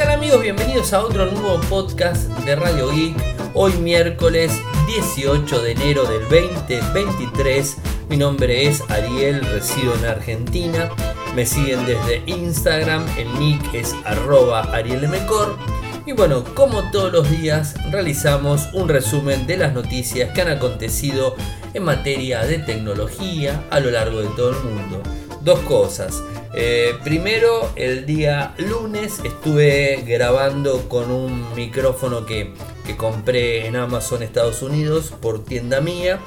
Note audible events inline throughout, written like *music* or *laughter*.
tal amigos? Bienvenidos a otro nuevo podcast de Radio Geek. Hoy miércoles 18 de enero del 2023. Mi nombre es Ariel, resido en Argentina. Me siguen desde Instagram, el nick es arroba arielmcor. Y bueno, como todos los días, realizamos un resumen de las noticias que han acontecido en materia de tecnología a lo largo de todo el mundo. Dos cosas. Eh, primero, el día lunes estuve grabando con un micrófono que, que compré en Amazon Estados Unidos por tienda mía.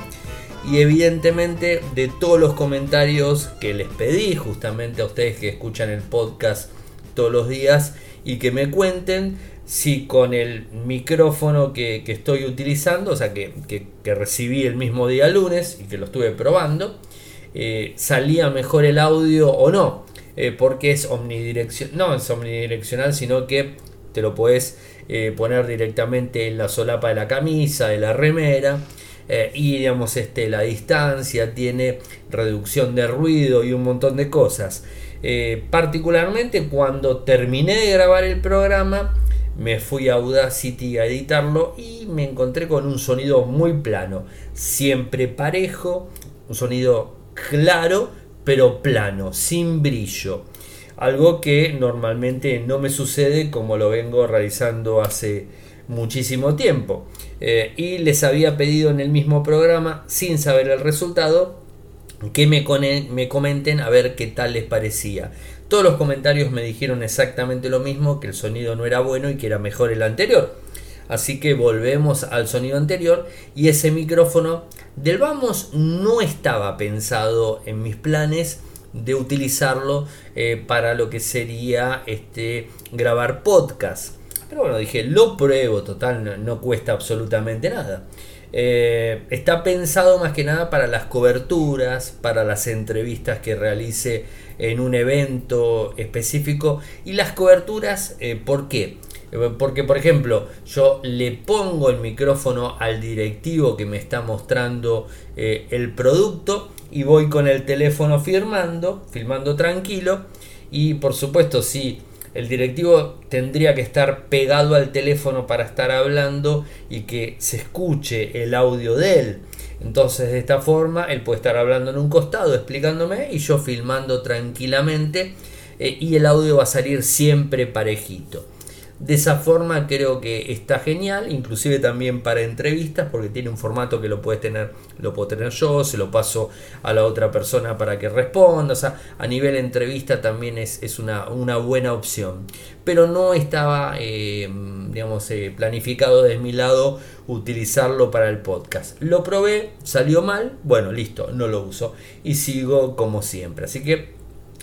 Y evidentemente de todos los comentarios que les pedí justamente a ustedes que escuchan el podcast todos los días y que me cuenten si con el micrófono que, estoy utilizando, o sea que, recibí el mismo día lunes y que lo estuve probando, eh, salía mejor el audio o no. Eh, porque es omnidireccional, no es omnidireccional, sino que te lo puedes eh, poner directamente en la solapa de la camisa, de la remera. Eh, y digamos este, la distancia tiene reducción de ruido y un montón de cosas particularmente cuando terminé de grabar el programa me fui a Audacity a editarlo y me encontré con un sonido muy plano siempre parejo un sonido claro pero plano, sin brillo. Algo que normalmente no me sucede como lo vengo realizando hace muchísimo tiempo. Eh, y les había pedido en el mismo programa, sin saber el resultado, que me, me comenten a ver qué tal les parecía. Todos los comentarios me dijeron exactamente lo mismo, que el sonido no era bueno y que era mejor el anterior. Así que volvemos al sonido anterior y ese micrófono del Vamos no estaba pensado en mis planes de utilizarlo eh, para lo que sería este, grabar podcast. Pero bueno, dije, lo pruebo, total, no, cuesta absolutamente nada. Eh, está pensado más que nada para las coberturas, para las entrevistas que realice en un evento específico. Y las coberturas, eh, ¿por qué? Porque, por ejemplo, yo le pongo el micrófono al directivo que me está mostrando eh, el producto y voy con el teléfono firmando, filmando tranquilo. Y por supuesto, si el directivo tendría que estar pegado al teléfono para estar hablando y que se escuche el audio de él. Entonces, de esta forma, él puede estar hablando en un costado, explicándome, y yo filmando tranquilamente. Eh, y el audio va a salir siempre parejito. De esa forma creo que está genial, inclusive también para entrevistas, porque tiene un formato que lo puedes tener, lo puedo tener yo, se lo paso a la otra persona para que responda. O sea, a nivel entrevista también es, una, buena opción. Pero no estaba, eh, digamos, eh, planificado de mi lado utilizarlo para el podcast. Lo probé, salió mal, bueno, listo, no lo uso. Y sigo como siempre. Así que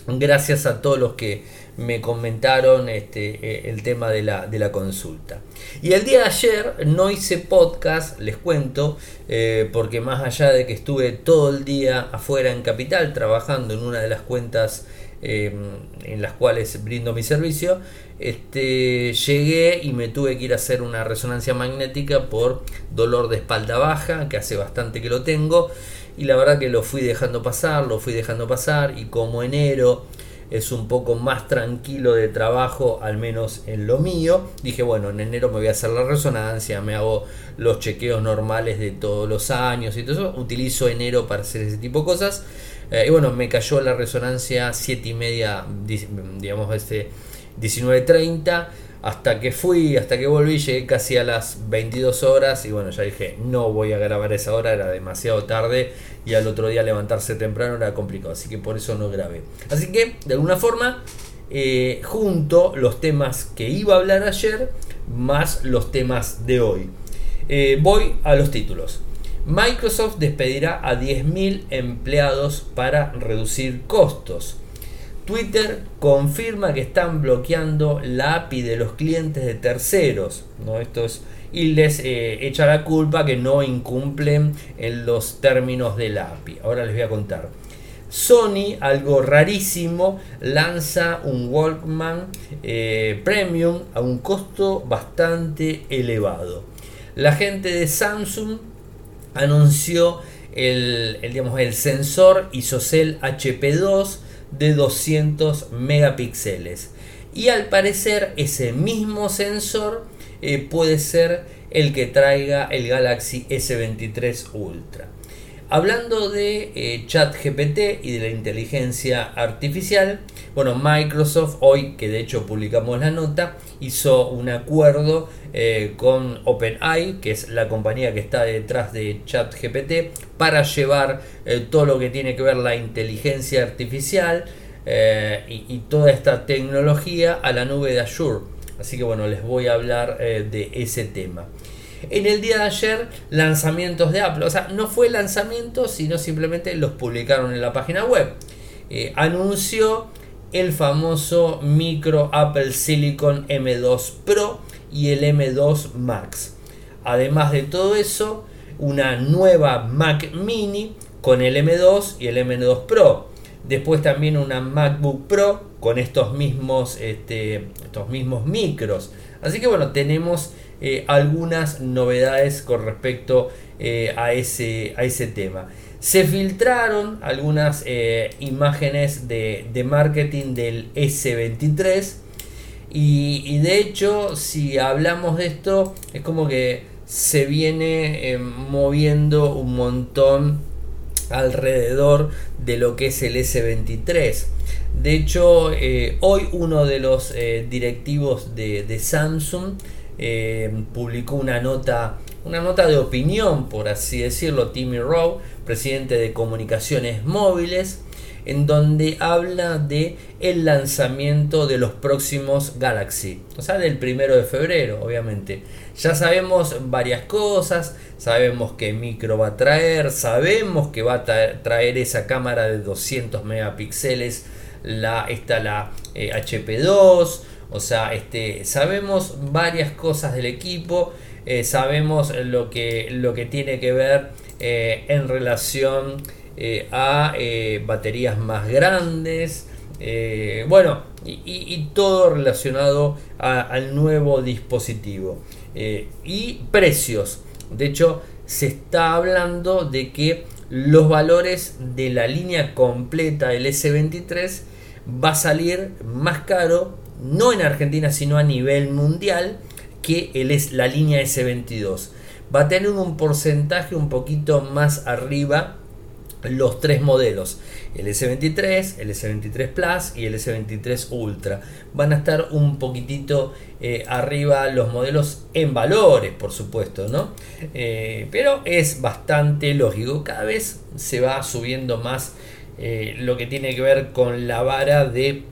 gracias a todos los que me comentaron este, eh, el tema de la, de la, consulta. Y el día de ayer no hice podcast, les cuento, eh, porque más allá de que estuve todo el día afuera en Capital trabajando en una de las cuentas em, en las cuales brindo mi servicio, este, llegué y me tuve que ir a hacer una resonancia magnética por dolor de espalda baja, que hace bastante que lo tengo, y la verdad que lo fui dejando pasar, lo fui dejando pasar, y como enero es un poco más tranquilo de trabajo, al menos en lo mío. Dije, bueno, en enero me voy a hacer la resonancia, me hago los chequeos normales de todos los años y todo eso. Utilizo enero para hacer ese tipo de cosas. Eh, y bueno, me cayó la resonancia 7 y media, digamos, este 19.30 hasta que fui, hasta que volví, llegué casi a las 22 horas y bueno, ya dije, no voy a grabar esa hora, era demasiado tarde y al otro día levantarse temprano era complicado, así que por eso no grabé. Así que, de alguna forma, eh, junto los temas que iba a hablar ayer más los temas de hoy. Eh, voy a los títulos. Microsoft despedirá a 10.000 empleados para reducir costos. Twitter confirma que están bloqueando la API de los clientes de terceros. ¿no? Y les eh, echa la culpa que no incumplen en los términos de la API. Ahora les voy a contar. Sony, algo rarísimo, lanza un Walkman eh, Premium a un costo bastante elevado. La gente de Samsung anunció el, el, digamos, el sensor ISOCELL HP2 de 200 megapíxeles. y al parecer ese mismo sensor eh, puede ser el que traiga el Galaxy S23 Ultra. Hablando de eh, chat GPT y de la inteligencia artificial, bueno, Microsoft hoy, que de hecho publicamos la nota, hizo un acuerdo eh, con OpenAI, que es la compañía que está detrás de ChatGPT, para llevar eh, todo lo que tiene que ver la inteligencia artificial y, y, toda esta tecnología a la nube de Azure. Así que bueno, les voy a hablar de ese tema en el día de ayer lanzamientos de Apple. O sea, no fue lanzamiento, sino simplemente los publicaron en la página web. Eh, anunció el famoso micro Apple Silicon M2 Pro y el M2 Max. Además de todo eso, una nueva Mac Mini con el M2 y el M2 Pro. Después también una MacBook Pro con estos mismos, este, estos mismos micros. Así que bueno, tenemos eh, algunas novedades con respecto eh, a, ese, a ese tema. Se filtraron algunas eh, imágenes de, marketing del S23 y, de hecho si hablamos de esto es como que se viene moviendo un montón alrededor de lo que es el S23. De hecho, hoy uno de los directivos de, de Samsung eh, publicó una nota, una nota de opinión, por así decirlo, Timmy Rowe, presidente de Comunicaciones Móviles, en donde habla de el lanzamiento de los próximos Galaxy, o sea, del primero de febrero, obviamente. Ya sabemos varias cosas, sabemos que micro va a traer, sabemos que va a traer esa cámara de 200 megapíxeles, la, está la HP2, eh, o sea, este, sabemos varias cosas del equipo, eh, sabemos lo que, lo que tiene que ver eh, en relación eh, a baterías más grandes, bueno, y, todo relacionado al nuevo dispositivo. y precios. De hecho, se está hablando de que los valores de la línea completa del S23 va a salir más caro no en Argentina, sino a nivel mundial, que es la línea S22. Va a tener un porcentaje un poquito más arriba los tres modelos, el S23, el S23 Plus y el S23 Ultra. Van a estar un poquitito eh, arriba los modelos en valores, por supuesto, ¿no? Eh, pero es bastante lógico, cada vez se va subiendo más eh, lo que tiene que ver con la vara de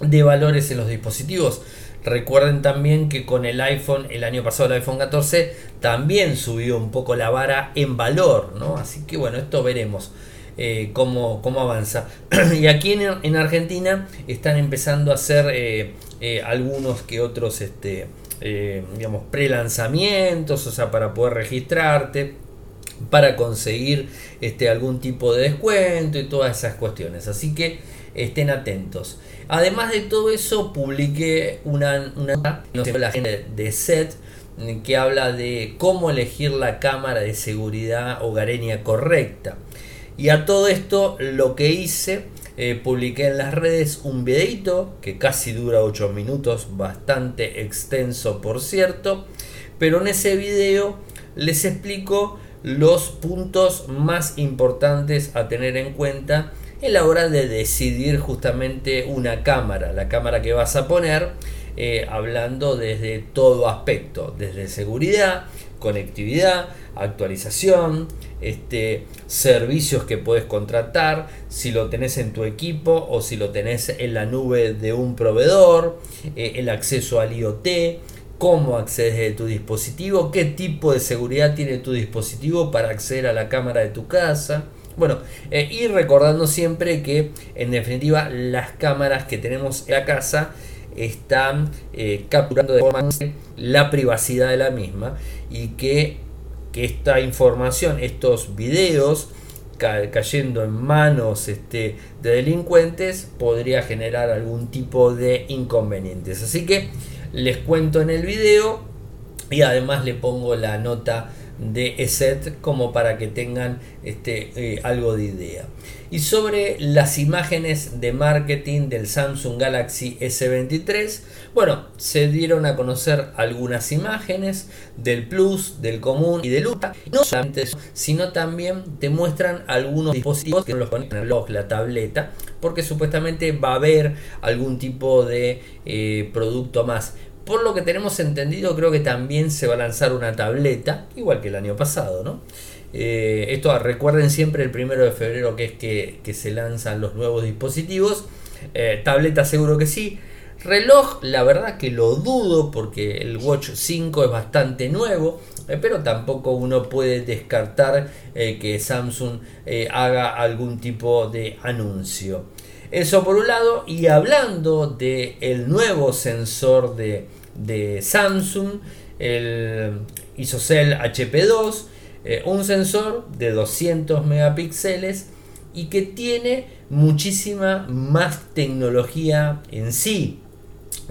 de valores en los dispositivos. Recuerden también que con el iPhone, el año pasado el iPhone 14, también subió un poco la vara en valor, ¿no? Así que bueno, esto veremos eh, cómo, cómo, avanza. *clears throat* y aquí en, Argentina están empezando a hacer eh, eh, algunos que otros, este, digamos, pre-lanzamientos, o sea, para poder registrarte para conseguir este, algún tipo de descuento y todas esas cuestiones. Así que estén atentos. Además de todo eso, publiqué una, una la gente de SET que habla de cómo elegir la cámara de seguridad hogareña correcta. Y a todo esto lo que hice, eh, publiqué en las redes un videito que casi dura 8 minutos, bastante extenso por cierto, pero en ese video les explico los puntos más importantes a tener en cuenta en la hora de decidir justamente una cámara, la cámara que vas a poner, eh, hablando desde todo aspecto, desde seguridad, conectividad, actualización, este, servicios que puedes contratar, si lo tenés en tu equipo o si lo tenés en la nube de un proveedor, eh, el acceso al IoT, cómo accedes a tu dispositivo, qué tipo de seguridad tiene tu dispositivo para acceder a la cámara de tu casa. Bueno, eh, y recordando siempre que en definitiva las cámaras que tenemos en la casa están eh, capturando de forma la privacidad de la misma y que, esta información, estos videos cayendo en manos este, de delincuentes podría generar algún tipo de inconvenientes. Así que les cuento en el video y además le pongo la nota de ESET como para que tengan este, eh, algo de idea. Y sobre las imágenes de marketing del Samsung Galaxy S23, bueno, se dieron a conocer algunas imágenes del Plus, del Común y del Ultra. No solamente eso, sino también te muestran algunos dispositivos que no los ponen en el blog, la tableta, porque supuestamente va a haber algún tipo de eh, producto más. Por lo que tenemos entendido, creo que también se va a lanzar una tableta, igual que el año pasado, ¿no? Eh, esto recuerden siempre el primero de febrero que es que, se lanzan los nuevos dispositivos. Eh, tableta seguro que sí. Reloj, la verdad que lo dudo porque el Watch 5 es bastante nuevo, eh, pero tampoco uno puede descartar que Samsung haga algún tipo de anuncio. Eso por un lado, y hablando del el nuevo sensor de, de Samsung, el ISOCELL HP2, eh, un sensor de 200 megapíxeles y que tiene muchísima más tecnología en sí.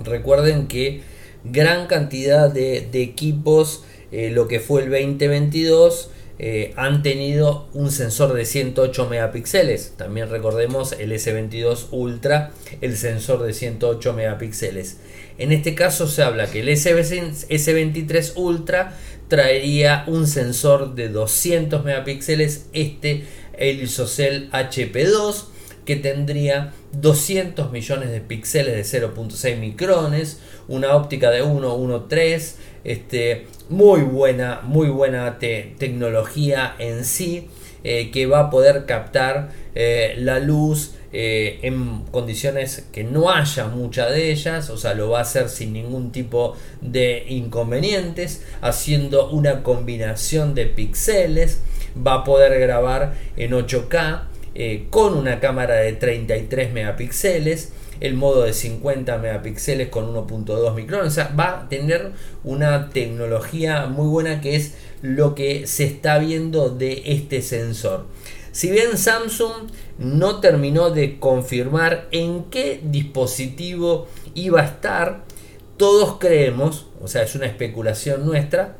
Recuerden que gran cantidad de, equipos, eh, lo que fue el 2022, eh, han tenido un sensor de 108 megapíxeles. También recordemos el S22 Ultra, el sensor de 108 megapíxeles. En este caso se habla que el S23 Ultra traería un sensor de 200 megapíxeles, este el ISOCELL HP2 que tendría 200 millones de píxeles de 0.6 micrones, una óptica de 1.13, este, muy buena, muy buena tecnología en sí, eh, que va a poder captar eh, la luz eh, en condiciones que no haya mucha de ellas, o sea, lo va a hacer sin ningún tipo de inconvenientes, haciendo una combinación de píxeles, va a poder grabar en 8K eh, con una cámara de 33 megapíxeles, el modo de 50 megapíxeles con 1.2 micrones, o sea, va a tener una tecnología muy buena que es lo que se está viendo de este sensor. Si bien Samsung no terminó de confirmar en qué dispositivo iba a estar, todos creemos, o sea, es una especulación nuestra,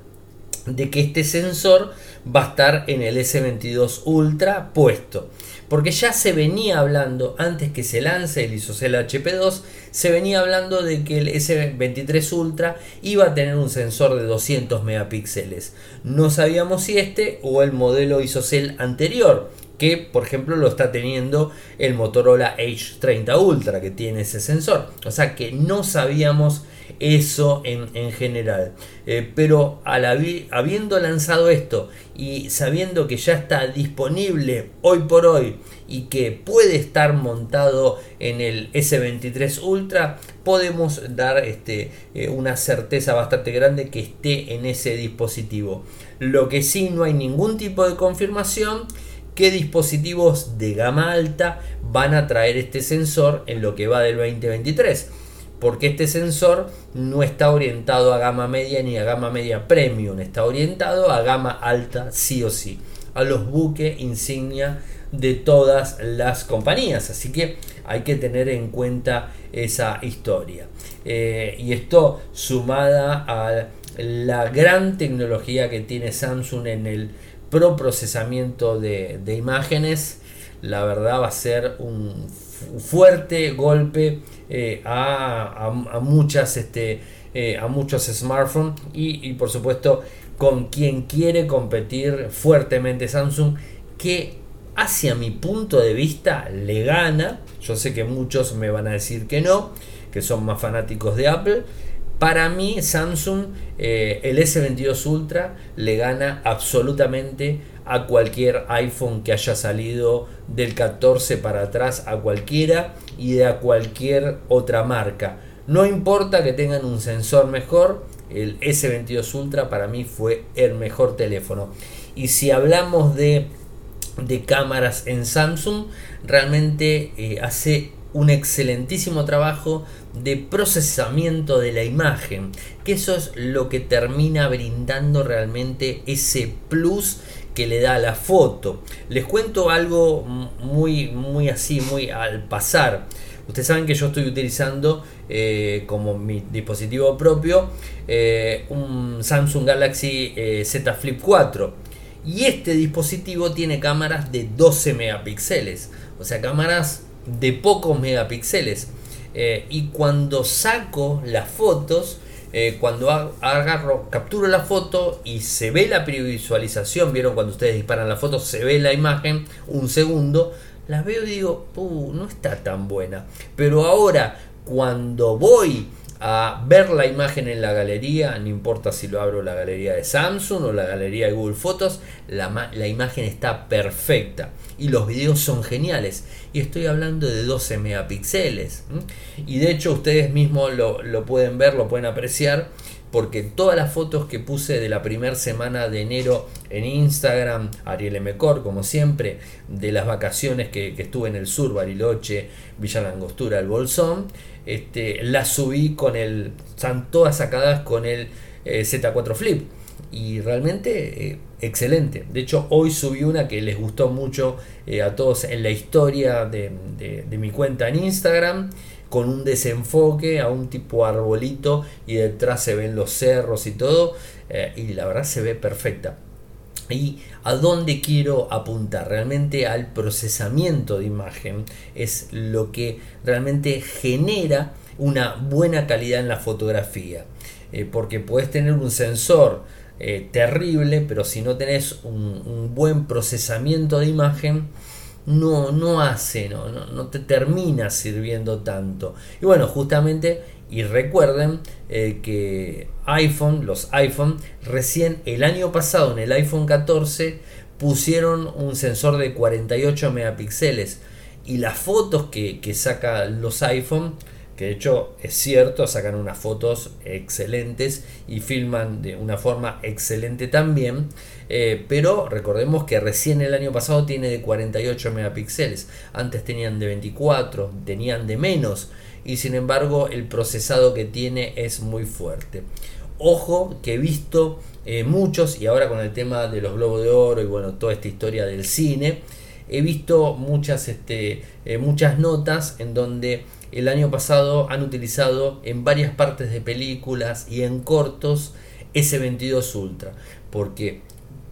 de que este sensor va a estar en el S22 Ultra puesto. Porque ya se venía hablando, antes que se lance el ISOCELL HP2, se venía hablando de que el S23 Ultra iba a tener un sensor de 200 megapíxeles. No sabíamos si este o el modelo ISOCELL anterior, que por ejemplo lo está teniendo el Motorola H30 Ultra que tiene ese sensor. O sea que no sabíamos eso en, general. Eh, pero al habiendo lanzado esto y sabiendo que ya está disponible hoy por hoy y que puede estar montado en el S23 Ultra, podemos dar este, eh, una certeza bastante grande que esté en ese dispositivo. Lo que sí no hay ningún tipo de confirmación qué dispositivos de gama alta van a traer este sensor en lo que va del 2023 porque este sensor no está orientado a gama media ni a gama media premium, está orientado a gama alta sí o sí, a los buques insignia de todas las compañías, así que hay que tener en cuenta esa historia. Eh, y esto sumada a la gran tecnología que tiene Samsung en el procesamiento de, de imágenes, la verdad va a ser un fuerte golpe eh, a, muchas este, eh, a muchos smartphones y, por supuesto con quien quiere competir fuertemente Samsung que hacia mi punto de vista le gana. Yo sé que muchos me van a decir que no que son más fanáticos de Apple para mí Samsung eh, el S22 Ultra le gana absolutamente a cualquier iPhone que haya salido del 14 para atrás a cualquiera y de a cualquier otra marca. No importa que tengan un sensor mejor, el S22 Ultra para mí fue el mejor teléfono. Y si hablamos de, de cámaras en Samsung, realmente eh, hace un excelentísimo trabajo de procesamiento de la imagen, que eso es lo que termina brindando realmente ese plus que le da la foto. Les cuento algo muy, muy así, muy al pasar. Ustedes saben que yo estoy utilizando eh, como mi dispositivo propio eh, un Samsung Galaxy Z Flip 4. Y este dispositivo tiene cámaras de 12 megapíxeles. O sea, cámaras de pocos megapíxeles. y cuando saco las fotos, eh, cuando agarro, capturo la foto y se ve la previsualización, vieron cuando ustedes disparan la foto, se ve la imagen un segundo, la veo y digo, uh, no está tan buena. Pero ahora, cuando voy a ver la imagen en la galería, no importa si lo abro la galería de Samsung o la galería de Google Fotos, la, la imagen está perfecta y los videos son geniales. Y estoy hablando de 12 megapíxeles. Y de hecho ustedes mismos lo, lo pueden ver, lo pueden apreciar porque todas las fotos que puse de la primera semana de enero en Instagram, Ariel Mecor, como siempre, de las vacaciones que, estuve en el sur, Bariloche, Villa Langostura, el Bolsón, este, las subí con el, están todas sacadas con el eh, Z4 Flip. Y realmente eh, excelente. De hecho, hoy subí una que les gustó mucho eh, a todos en la historia de, mi cuenta en Instagram con un desenfoque a un tipo arbolito y detrás se ven los cerros y todo y la verdad se ve perfecta. ¿Y a dónde quiero apuntar? Realmente al procesamiento de imagen es lo que realmente genera una buena calidad en la fotografía. Eh, porque puedes tener un sensor eh, terrible, pero si no tenés un buen procesamiento de imagen, no, no hace, no, no, te termina sirviendo tanto. Y bueno, justamente, y recuerden eh, que iPhone, los iPhone, recién el año pasado en el iPhone 14 pusieron un sensor de 48 megapíxeles. Y las fotos que, que saca los iPhone que de hecho es cierto, sacan unas fotos excelentes y filman de una forma excelente también, eh, pero recordemos que recién el año pasado tiene de 48 megapíxeles, antes tenían de 24, tenían de menos y sin embargo el procesado que tiene es muy fuerte. Ojo que he visto eh, muchos y ahora con el tema de los globos de oro y bueno, toda esta historia del cine, he visto muchas, este, eh, muchas notas en donde el año pasado han utilizado en varias partes de películas y en cortos S22 Ultra. Porque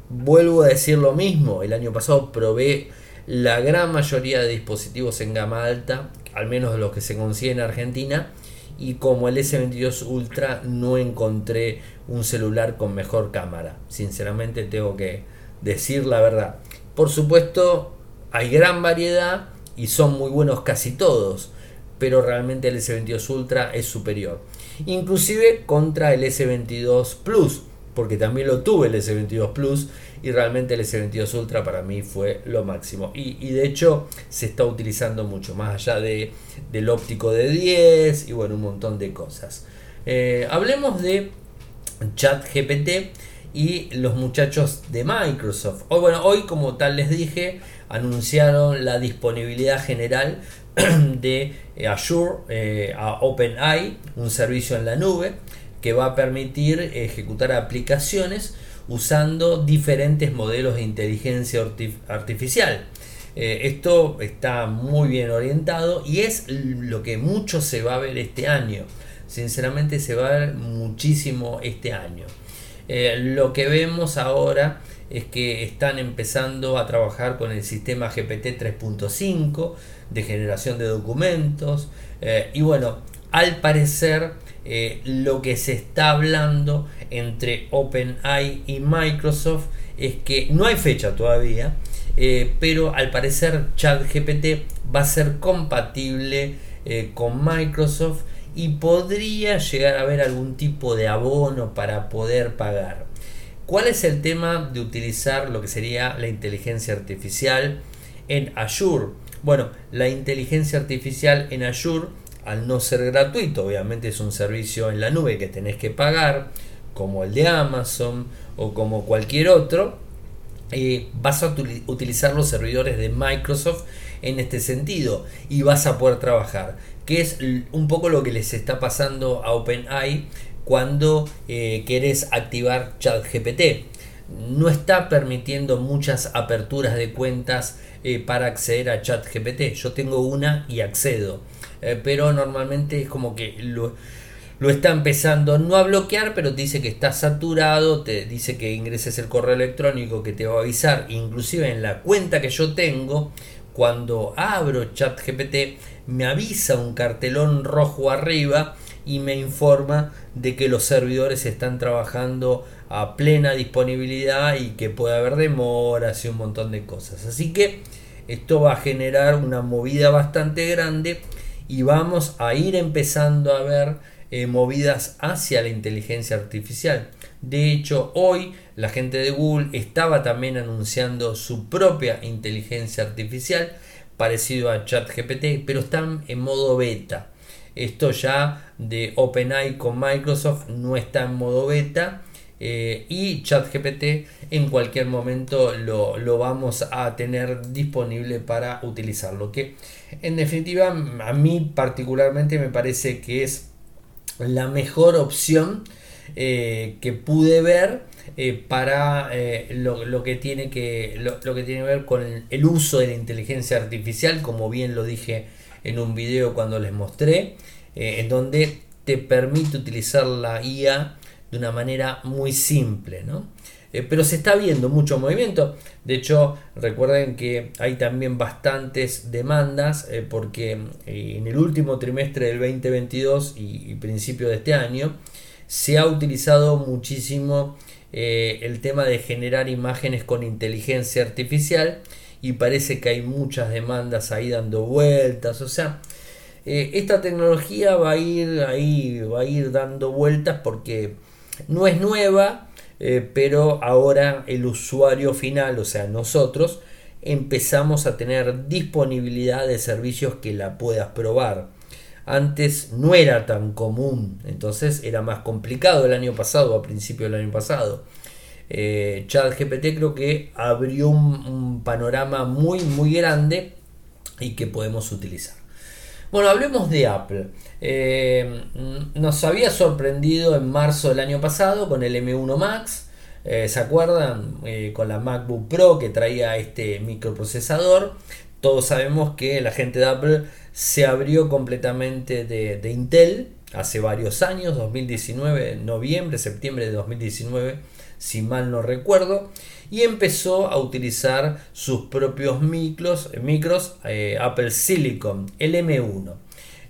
vuelvo a decir lo mismo, el año pasado probé la gran mayoría de dispositivos en gama alta, al menos de los que se consiguen en Argentina, y como el S22 Ultra no encontré un celular con mejor cámara. Sinceramente tengo que decir la verdad. Por supuesto, hay gran variedad y son muy buenos casi todos pero realmente el S22 Ultra es superior. Inclusive contra el S22 Plus, porque también lo tuve el S22 Plus y realmente el S22 Ultra para mí fue lo máximo. Y, de hecho se está utilizando mucho, más allá de, del óptico de 10 y bueno, un montón de cosas. Eh, hablemos de ChatGPT y los muchachos de Microsoft. Hoy, bueno, hoy como tal les dije, anunciaron la disponibilidad general *clears throat* de eh, Azure eh, a OpenAI, un servicio en la nube que va a permitir ejecutar aplicaciones usando diferentes modelos de inteligencia artificial. Eh, esto está muy bien orientado y es lo que mucho se va a ver este año. Sinceramente se va a ver muchísimo este año. lo que vemos ahora es que están empezando a trabajar con el sistema GPT 3.5 de generación de documentos eh, y bueno, al parecer eh, lo que se está hablando entre OpenAI y Microsoft es que no hay fecha todavía, eh, pero al parecer ChatGPT va a ser compatible con Microsoft y podría llegar a haber algún tipo de abono para poder pagar. ¿Cuál es el tema de utilizar lo que sería la inteligencia artificial en Azure? Bueno, la inteligencia artificial en Azure, al no ser gratuito, obviamente es un servicio en la nube que tenés que pagar, como el de Amazon o como cualquier otro, eh, vas a utilizar los servidores de Microsoft en este sentido y vas a poder trabajar, que es un poco lo que les está pasando a OpenAI cuando eh, querés activar ChatGPT. No está permitiendo muchas aperturas de cuentas eh, para acceder a ChatGPT. Yo tengo una y accedo, eh, pero normalmente es como que lo, lo está empezando no a bloquear, pero te dice que está saturado, te dice que ingreses el correo electrónico que te va a avisar, inclusive en la cuenta que yo tengo, cuando abro ChatGPT me avisa un cartelón rojo arriba y me informa de que los servidores están trabajando a plena disponibilidad y que puede haber demoras y un montón de cosas. Así que esto va a generar una movida bastante grande y vamos a ir empezando a ver eh, movidas hacia la inteligencia artificial. De hecho, hoy la gente de Google estaba también anunciando su propia inteligencia artificial parecido a ChatGPT, pero están en modo beta. Esto ya de OpenAI con Microsoft no está en modo beta eh, y ChatGPT en cualquier momento lo, vamos a tener disponible para utilizarlo. Que en definitiva a mí particularmente me parece que es la mejor opción eh, que pude ver eh, para lo, que tiene que, lo, que tiene que ver con el, uso de la inteligencia artificial, como bien lo dije en un video cuando les mostré, en donde te permite utilizar la IA de una manera muy simple, ¿no? Eh, pero se está viendo mucho movimiento. De hecho, recuerden que hay también bastantes demandas eh, porque eh, en el último trimestre del 2022 y, y, principio de este año se ha utilizado muchísimo el tema de generar imágenes con inteligencia artificial y parece que hay muchas demandas ahí dando vueltas. O sea, esta tecnología va a ir ahí, va a ir dando vueltas porque no es nueva, eh, pero ahora el usuario final, o sea, nosotros, empezamos a tener disponibilidad de servicios que la puedas probar. Antes no era tan común, entonces era más complicado el año pasado, a principio del año pasado. Eh, ChatGPT creo que abrió un panorama muy muy grande y que podemos utilizar. Bueno, hablemos de Apple. Eh, nos había sorprendido en marzo del año pasado con el M1 Max. Eh, ¿Se acuerdan? Eh, con la MacBook Pro que traía este microprocesador. Todos sabemos que la gente de Apple se abrió completamente de, de Intel hace varios años, 2019, noviembre, septiembre de 2019, si mal no recuerdo y empezó a utilizar sus propios micros, micros eh, Apple Silicon, el M1.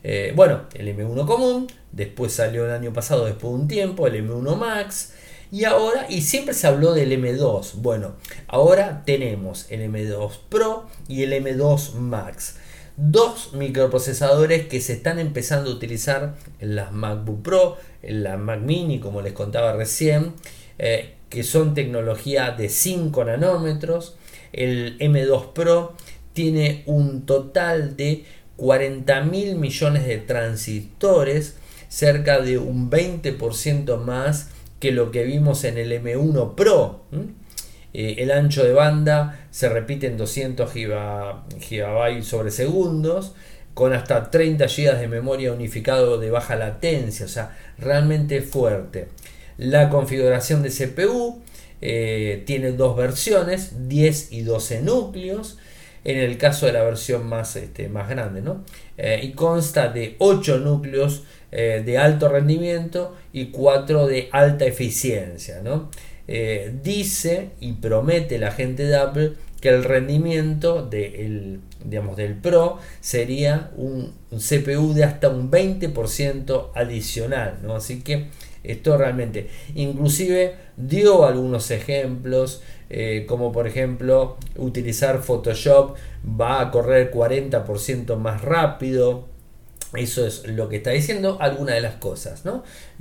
Eh, bueno, el M1 común, después salió el año pasado, después de un tiempo, el M1 Max, y ahora, y siempre se habló del M2. Bueno, ahora tenemos el M2 Pro y el M2 Max. Dos microprocesadores que se están empezando a utilizar en las MacBook Pro, en la Mac Mini, como les contaba recién, eh, que son tecnología de 5 nanómetros. El M2 Pro tiene un total de 40 mil millones de transistores, cerca de un 20% más que lo que vimos en el M1 Pro. Eh, el ancho de banda se repite en 200 GB sobre segundos, con hasta 30 GB de memoria unificado de baja latencia, o sea, realmente fuerte. La configuración de CPU eh, tiene dos versiones, 10 y 12 núcleos, en el caso de la versión más, este, más grande, ¿no? Eh, y consta de 8 núcleos eh, de alto rendimiento y 4 de alta eficiencia, ¿no? dice y promete la gente de Apple que el rendimiento de digamos, del Pro sería un, un, CPU de hasta un 20% adicional, ¿no? Así que esto realmente, inclusive dio algunos ejemplos, eh, como por ejemplo utilizar Photoshop va a correr 40% más rápido. Eso es lo que está diciendo, alguna de las cosas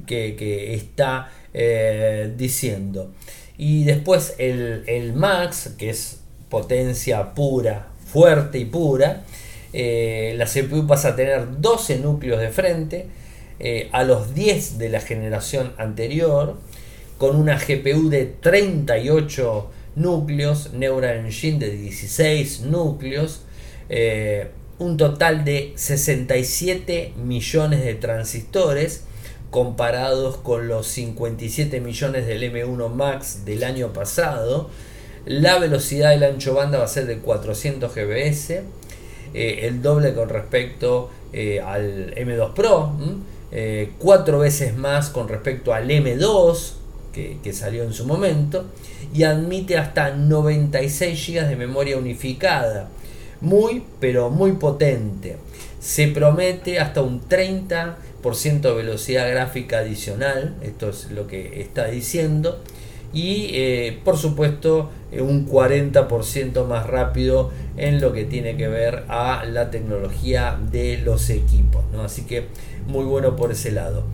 que, está eh, diciendo. Y después el, el, Max, que es potencia pura, fuerte y pura, eh, la CPU pasa a tener 12 núcleos de frente, eh, a los 10 de la generación anterior, con una GPU de 38 núcleos, Neural Engine de 16 núcleos, eh, un total de 67 millones de transistores comparados con los 57 millones del M1 Max del año pasado. La velocidad del ancho banda va a ser de 400 gbps, el doble con respecto al M2 Pro, cuatro veces más con respecto al M2 que, que, salió en su momento y admite hasta 96 GB de memoria unificada. Muy, pero muy potente. Se promete hasta un 30% de velocidad gráfica adicional, esto es lo que está diciendo, y eh, por supuesto eh, un 40% más rápido en lo que tiene que ver a la tecnología de los equipos. ¿no? Así que muy bueno por ese lado.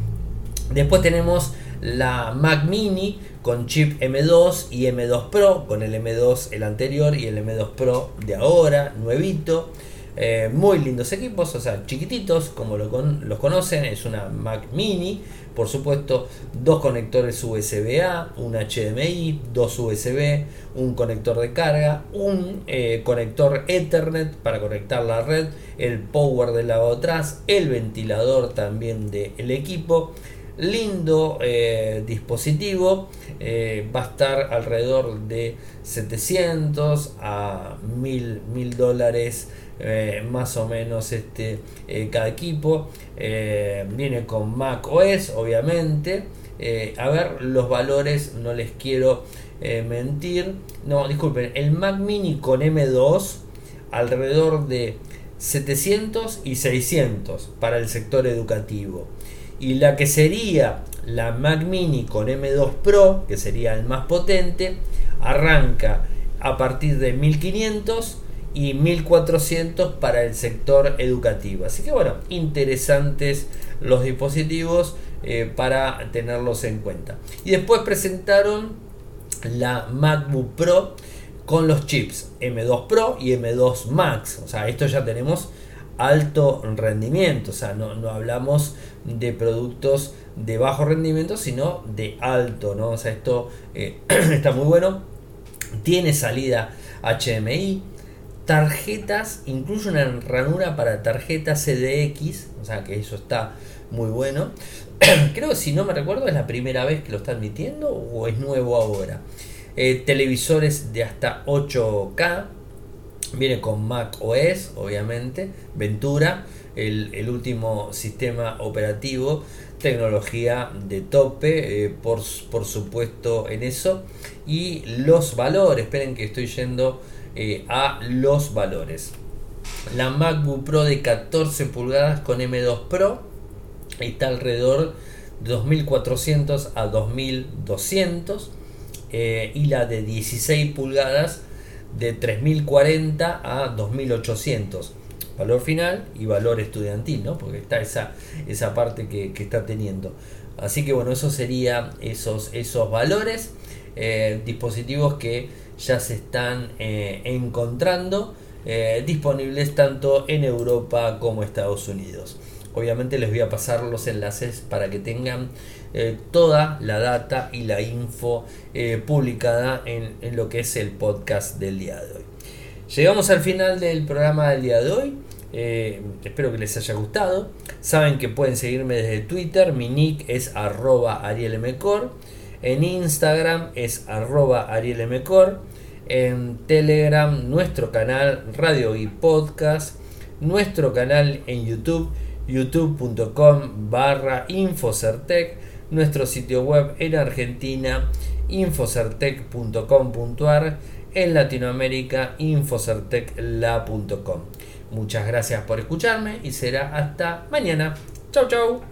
Después tenemos la Mac Mini con chip M2 y M2 Pro, con el M2 el anterior y el M2 Pro de ahora, nuevito. Eh, muy lindos equipos, o sea, chiquititos, como lo los conocen, es una Mac Mini, por supuesto, dos conectores USB-A, un HDMI, dos USB, un conector de carga, un eh, conector Ethernet para conectar la red, el power del lado atrás, el ventilador también del equipo. Lindo eh, dispositivo, va a estar alrededor de 700 a 1000 dólares eh, más o menos este, eh, cada equipo. Eh, viene con Mac OS, obviamente. a ver, los valores no les quiero mentir. No, disculpen, el Mac Mini con M2 alrededor de 700 y 600 para el sector educativo. Y la que sería la Mac Mini con M2 Pro, que sería el más potente, arranca a partir de 1500 y 1400 para el sector educativo. Así que bueno, interesantes los dispositivos eh, para tenerlos en cuenta. Y después presentaron la MacBook Pro con los chips M2 Pro y M2 Max. O sea, esto ya tenemos alto rendimiento. O sea, no, no hablamos de productos de bajo rendimiento, sino de alto. ¿no? O sea, esto eh, *clears throat* está muy bueno. Tiene salida HDMI tarjetas, incluye una ranura para tarjetas CDX, o sea que eso está muy bueno. *clears throat* Creo si no me recuerdo es la primera vez que lo está admitiendo o es nuevo ahora. Eh, televisores de hasta 8K, viene con Mac OS, obviamente, Ventura, el, último sistema operativo, tecnología de tope, eh, por, por supuesto en eso. Y los valores, esperen que estoy yendo eh, a los valores. La MacBook Pro de 14 pulgadas con M2 Pro está alrededor de 2400 a 2200 eh, y la de 16 pulgadas de 3040 a 2800 valor final y valor estudiantil, ¿no? Porque está esa, esa parte que, está teniendo. Así que bueno, eso sería esos, esos valores. Eh, dispositivos que ya se están eh, encontrando eh, disponibles tanto en Europa como Estados Unidos. Obviamente les voy a pasar los enlaces para que tengan toda la data y la info publicada en, en, lo que es el podcast del día de hoy. Llegamos al final del programa del día de hoy. espero que les haya gustado. Saben que pueden seguirme desde Twitter. Mi nick es arroba arielmcor. En Instagram es arroba arielmcor en Telegram, nuestro canal Radio y Podcast, nuestro canal en YouTube, youtube.com barra Infocertec, nuestro sitio web en Argentina, infocertec.com.ar, en Latinoamérica, infocertecla.com. Muchas gracias por escucharme y será hasta mañana. Chau, chau.